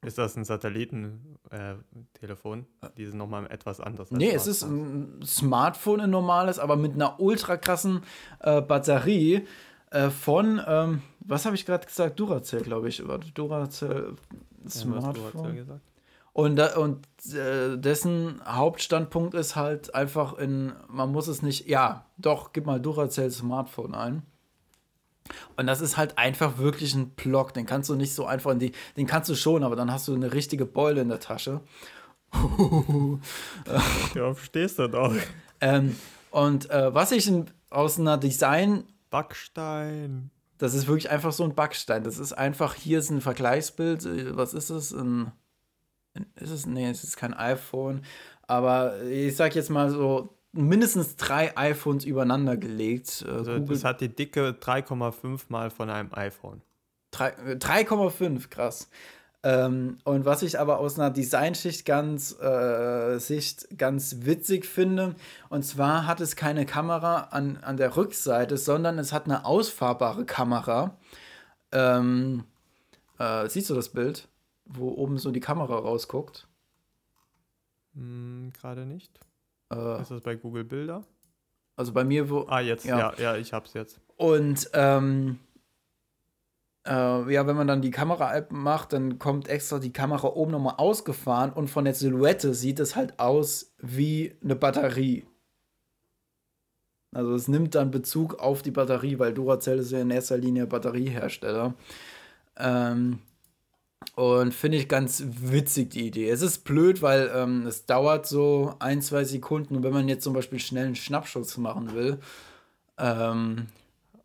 Ist das ein Satellitentelefon? Äh, Die sind nochmal etwas anders. Nee, es ist ein Smartphone, ein normales, aber mit einer ultra krassen äh, Batterie äh, von, ähm, was habe ich gerade gesagt? Duracell, glaube ich. Duracell Smartphone. Ja, und, und äh, dessen Hauptstandpunkt ist halt einfach in, man muss es nicht, ja, doch, gib mal Duracell Smartphone ein. Und das ist halt einfach wirklich ein Block, den kannst du nicht so einfach in die, den kannst du schon, aber dann hast du eine richtige Beule in der Tasche. Darauf stehst du doch. Ähm, und äh, was ich in, aus einer Design Backstein. Das ist wirklich einfach so ein Backstein. Das ist einfach, hier ist ein Vergleichsbild. Was ist es? Ein, ist es? Nee, es ist kein iPhone. Aber ich sag jetzt mal so, mindestens drei iPhones übereinander gelegt. Äh, also das hat die Dicke 3,5 mal von einem iPhone. 3,5, äh, krass. Ähm, und was ich aber aus einer Designschicht ganz, äh, Sicht ganz witzig finde, und zwar hat es keine Kamera an, an der Rückseite, sondern es hat eine ausfahrbare Kamera. Ähm, äh, siehst du das Bild, wo oben so die Kamera rausguckt? Hm, Gerade nicht. Äh, Ist das bei Google Bilder? Also bei mir, wo. Ah, jetzt, ja, ja, ja ich hab's jetzt. Und ähm, äh, ja, wenn man dann die Kamera-App macht, dann kommt extra die Kamera oben nochmal ausgefahren und von der Silhouette sieht es halt aus wie eine Batterie. Also es nimmt dann Bezug auf die Batterie, weil Duracell ist ja in erster Linie Batteriehersteller. Ähm, und finde ich ganz witzig die Idee. Es ist blöd, weil ähm, es dauert so ein, zwei Sekunden und wenn man jetzt zum Beispiel schnell einen Schnappschuss machen will, ähm,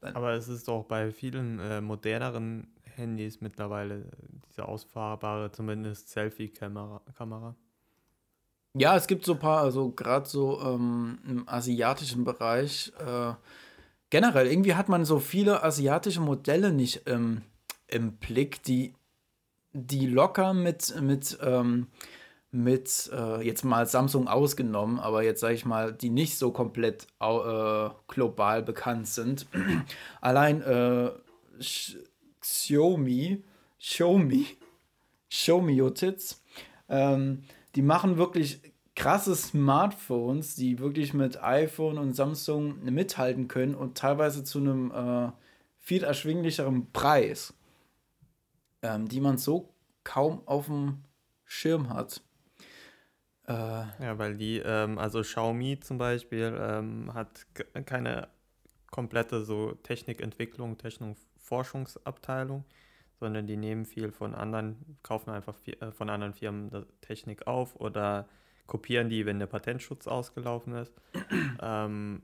aber es ist doch bei vielen äh, moderneren Handys mittlerweile diese ausfahrbare, zumindest Selfie-Kamera. Kamera. Ja, es gibt so ein paar, also gerade so ähm, im asiatischen Bereich. Äh, generell, irgendwie hat man so viele asiatische Modelle nicht ähm, im Blick, die, die locker mit, mit ähm, mit, äh, jetzt mal Samsung ausgenommen, aber jetzt sage ich mal, die nicht so komplett äh, global bekannt sind. Allein äh, Xiaomi, Xiaomi, Xiaomi Yotits, ähm, die machen wirklich krasse Smartphones, die wirklich mit iPhone und Samsung mithalten können und teilweise zu einem äh, viel erschwinglicheren Preis, ähm, die man so kaum auf dem Schirm hat. Äh, ja, weil die, ähm, also Xiaomi zum Beispiel, ähm, hat keine komplette so Technikentwicklung, Technikforschungsabteilung, sondern die nehmen viel von anderen, kaufen einfach viel, äh, von anderen Firmen Technik auf oder kopieren die, wenn der Patentschutz ausgelaufen ist. ähm,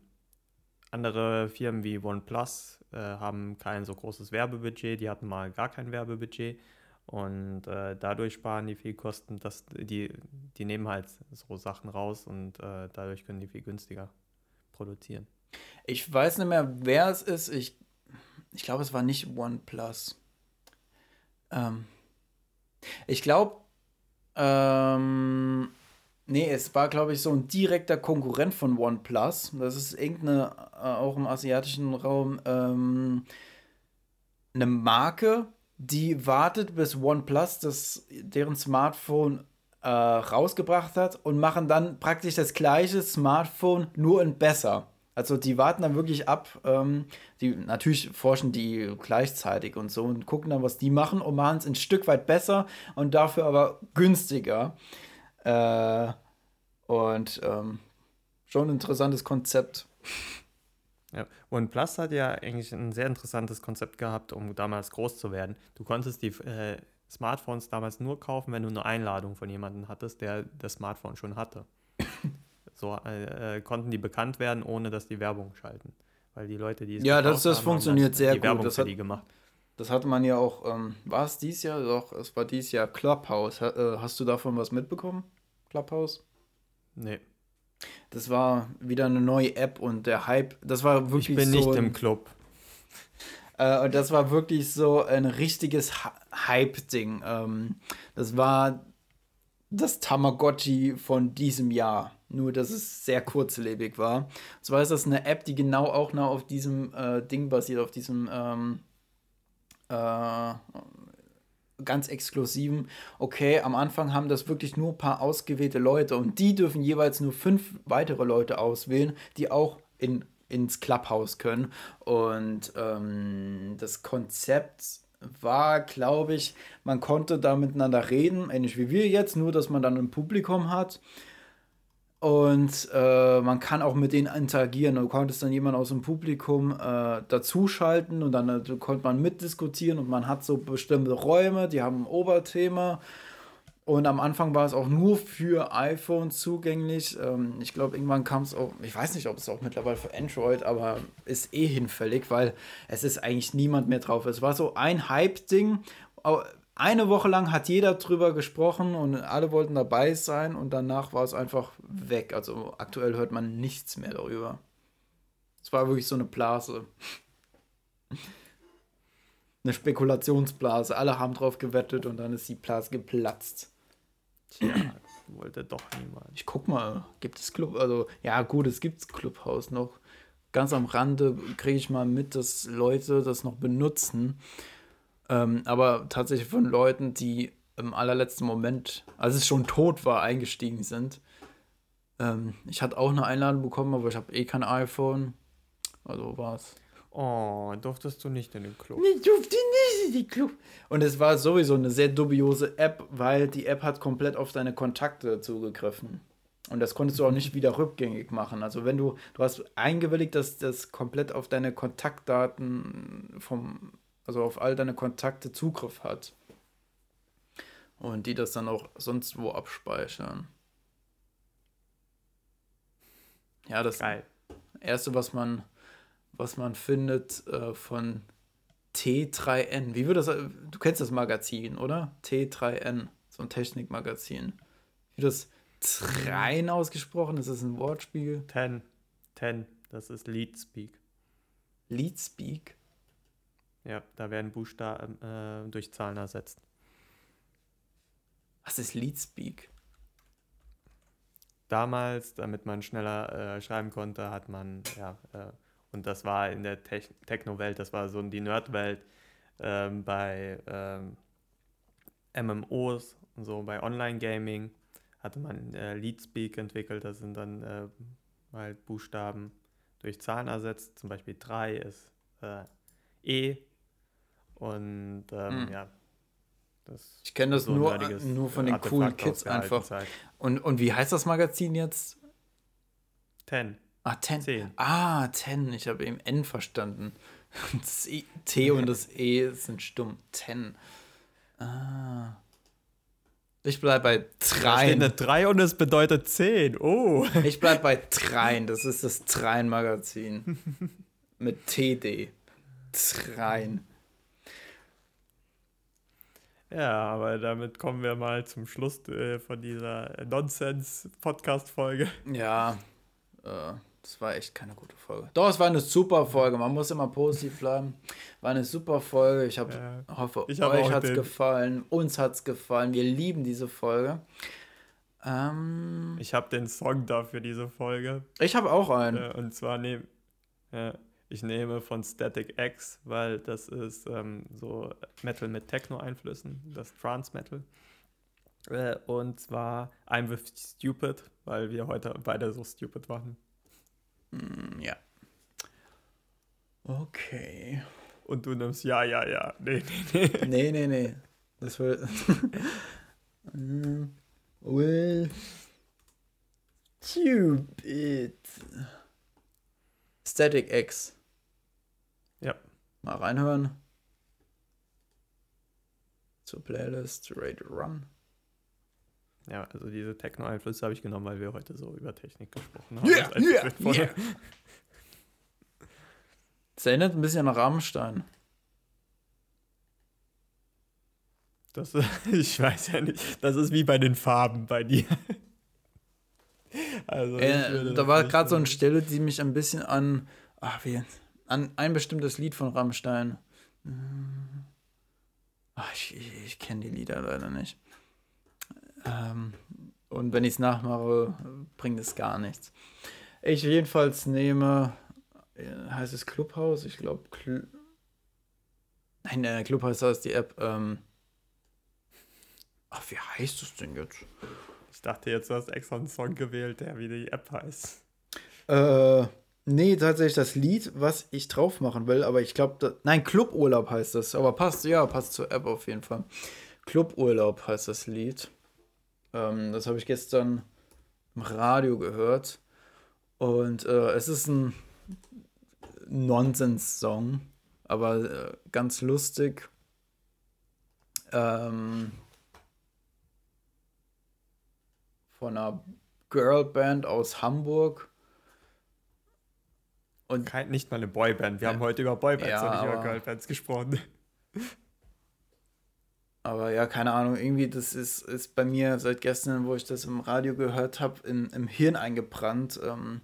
andere Firmen wie OnePlus äh, haben kein so großes Werbebudget, die hatten mal gar kein Werbebudget und äh, dadurch sparen die viel Kosten, dass die, die nehmen halt so Sachen raus und äh, dadurch können die viel günstiger produzieren. Ich weiß nicht mehr, wer es ist. Ich, ich glaube, es war nicht OnePlus. Ähm, ich glaube, ähm, nee, es war, glaube ich, so ein direkter Konkurrent von OnePlus. Das ist irgendeine, äh, auch im asiatischen Raum, ähm, eine Marke, die wartet, bis OnePlus das, deren Smartphone äh, rausgebracht hat und machen dann praktisch das gleiche Smartphone nur in besser. Also die warten dann wirklich ab. Ähm, die natürlich forschen die gleichzeitig und so und gucken dann, was die machen und machen es ein Stück weit besser und dafür aber günstiger. Äh, und ähm, schon ein interessantes Konzept. Ja, OnePlus hat ja eigentlich ein sehr interessantes Konzept gehabt, um damals groß zu werden. Du konntest die äh, Smartphones damals nur kaufen, wenn du eine Einladung von jemandem hattest, der das Smartphone schon hatte. so äh, äh, konnten die bekannt werden, ohne dass die Werbung schalten. Weil die Leute, die es Ja, das, das haben, funktioniert sehr die Werbung gut. Das hat, die gemacht. Das hatte man ja auch, ähm, war es dieses Jahr? Doch, es war dieses Jahr Clubhouse. Ha, äh, hast du davon was mitbekommen? Clubhouse? Nee. Das war wieder eine neue App und der Hype, das war wirklich so. Ich bin so nicht im Club. Äh, und das war wirklich so ein richtiges Hype-Ding. Ähm, das war das Tamagotchi von diesem Jahr. Nur, dass es sehr kurzlebig war. Und zwar ist das eine App, die genau auch noch auf diesem äh, Ding basiert, auf diesem ähm, äh, ganz exklusiven. Okay, am Anfang haben das wirklich nur ein paar ausgewählte Leute und die dürfen jeweils nur fünf weitere Leute auswählen, die auch in, ins Clubhouse können. Und ähm, das Konzept war, glaube ich, man konnte da miteinander reden, ähnlich wie wir jetzt, nur dass man dann ein Publikum hat. Und äh, man kann auch mit denen interagieren. Du konntest dann jemanden aus dem Publikum äh, dazuschalten und dann äh, konnte man mitdiskutieren und man hat so bestimmte Räume, die haben ein Oberthema. Und am Anfang war es auch nur für iPhone zugänglich. Ähm, ich glaube, irgendwann kam es auch, ich weiß nicht, ob es auch mittlerweile für Android, aber ist eh hinfällig, weil es ist eigentlich niemand mehr drauf. Es war so ein Hype-Ding. Eine Woche lang hat jeder drüber gesprochen und alle wollten dabei sein und danach war es einfach weg. Also aktuell hört man nichts mehr darüber. Es war wirklich so eine Blase. Eine Spekulationsblase. Alle haben drauf gewettet und dann ist die Blase geplatzt. Tja, wollte doch niemand. Ich guck mal, gibt es Club, also ja gut, es gibt Clubhaus noch. Ganz am Rande kriege ich mal mit, dass Leute das noch benutzen. Ähm, aber tatsächlich von Leuten, die im allerletzten Moment, als es schon tot war, eingestiegen sind. Ähm, ich hatte auch eine Einladung bekommen, aber ich habe eh kein iPhone. Also war's. Oh, durftest du nicht in den Club? Ich durfte nicht in den Club. Und es war sowieso eine sehr dubiose App, weil die App hat komplett auf deine Kontakte zugegriffen. Und das konntest du auch nicht wieder rückgängig machen. Also wenn du, du hast eingewilligt, dass das komplett auf deine Kontaktdaten vom, also auf all deine Kontakte Zugriff hat. Und die das dann auch sonst wo abspeichern. Ja, das Geil. erste, was man was man findet äh, von T3N. Wie wird das? Du kennst das Magazin, oder? T3N, so ein Technikmagazin. Wie das Trein ausgesprochen? Ist das ein Wortspiel? Ten. Ten. Das ist Leadspeak. Leadspeak? Ja, da werden Buchstaben äh, durch Zahlen ersetzt. Was ist Leadspeak? Damals, damit man schneller äh, schreiben konnte, hat man ja, äh, und das war in der Te Techno-Welt, das war so die Nerd-Welt ähm, bei ähm, MMOs und so, bei Online-Gaming hatte man äh, Leadspeak entwickelt, das sind dann äh, halt Buchstaben durch Zahlen ersetzt, zum Beispiel 3 ist äh, E und ähm, mhm. ja, das ich kenne das so nur, nur von den Artefakt coolen Kids einfach. Und, und wie heißt das Magazin jetzt? Ten. Ah, Ten. 10. Ah, Ten. Ich habe eben N verstanden. C, T und das E sind stumm. Ten. Ah. Ich bleib bei Da steht Trein. eine 3 und es bedeutet 10. Oh. Ich bleib bei Trein. Das ist das Trein-Magazin. Mit TD. Trein. Ja, aber damit kommen wir mal zum Schluss äh, von dieser Nonsense-Podcast-Folge. Ja, äh, das war echt keine gute Folge. Doch, es war eine super Folge. Man muss immer positiv bleiben. War eine super Folge. Ich hab, Ja. hoffe, Ich euch hat's den- gefallen. Uns hat's gefallen. Wir lieben diese Folge. Ähm, Ich habe den Song da für diese Folge. ich habe auch einen. Äh, und zwar äh, ich nehme von Static X, weil das ist ähm, so Metal mit Techno-Einflüssen, das Trance Metal. Äh, und zwar I'm with Stupid, weil wir heute beide so stupid waren. Mm, Ja. Okay. Und du nimmst ja, ja, ja. Nee, nee, nee. Nee, nee, nee. Das wird. Mm, Will. Stupid. Static X. Mal reinhören. Zur Playlist, to Run. Ja, also diese Techno-Einflüsse habe ich genommen, weil wir heute so über Technik gesprochen haben. Yeah, yeah, yeah. Das erinnert ein bisschen an Rammstein. Das, ich weiß ja nicht. Das ist wie bei den Farben bei dir. Also, Äh, da war gerade so eine. Stelle, die mich ein bisschen an, ach, wie, an ein bestimmtes Lied von Rammstein. Ach, ich ich, ich kenne die Lieder leider nicht. Ähm, und wenn ich es nachmache, bringt es gar nichts. Ich jedenfalls nehme, äh, heißt es Clubhouse? Ich glaube, Cl Nein, äh, Clubhouse heißt die App. Ähm, ach, wie heißt es denn jetzt? Ich dachte jetzt, du hast extra einen Song gewählt, der wie die App heißt. Äh, nee, tatsächlich das Lied, was ich drauf machen will, aber ich glaube, nein, Cluburlaub heißt das, aber passt, ja, passt zur App auf jeden Fall. Cluburlaub heißt das Lied. Ähm, das habe ich gestern im Radio gehört und äh, es ist ein Nonsens-Song, aber äh, ganz lustig. Ähm, von einer Girlband aus Hamburg. Und Kein, nicht mal eine Boyband. Wir Ja. haben heute über Boybands Ja, und nicht über Girlbands gesprochen. Aber ja, keine Ahnung, irgendwie, das ist, ist bei mir seit gestern, wo ich das im Radio gehört habe, im, im Hirn eingebrannt. Ähm,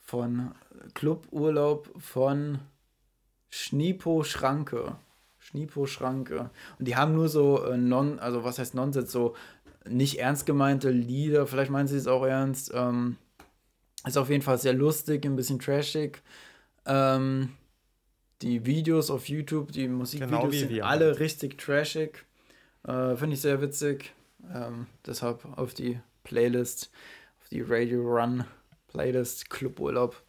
von Cluburlaub von Schniepo Schranke. Schniepo Schranke. Und die haben nur so äh, non, also was heißt Nonsens, so nicht ernst gemeinte Lieder, vielleicht meinen sie es auch ernst. Ähm, ist auf jeden Fall sehr lustig, ein bisschen trashig. Ähm, die Videos auf YouTube, die Musikvideos Genau sind alle halt. richtig trashig. Äh, Finde ich sehr witzig. Ähm, deshalb auf die Playlist, auf die Radio Run Playlist Cluburlaub.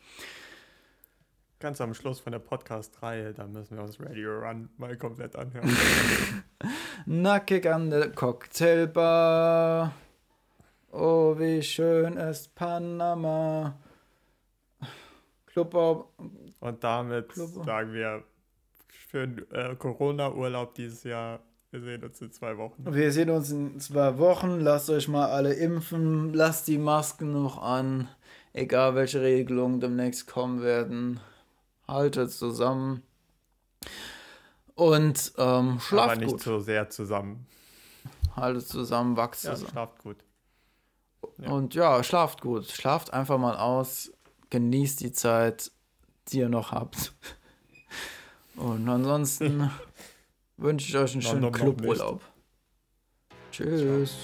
Ganz am Schluss von der Podcast-Reihe, da müssen wir uns Radio Run mal komplett anhören. Nackig an der Cocktailbar. Oh, wie schön ist Panama. Cluburlaub. Und damit Club- sagen wir für den äh, Corona-Urlaub dieses Jahr, wir sehen uns in zwei Wochen. Wir sehen uns in zwei Wochen. Lasst euch mal alle impfen. Lasst die Masken noch an. Egal welche Regelungen demnächst kommen werden. Haltet zusammen. Und ähm, Aber schlaft nicht gut. so sehr zusammen. Haltet zusammen, wachst Ja, zusammen. schlaft gut. Ja. Und ja, schlaft gut. Schlaft einfach mal aus. Genießt die Zeit, die ihr noch habt. Und ansonsten wünsche ich euch einen schönen. Cluburlaub. Tschüss.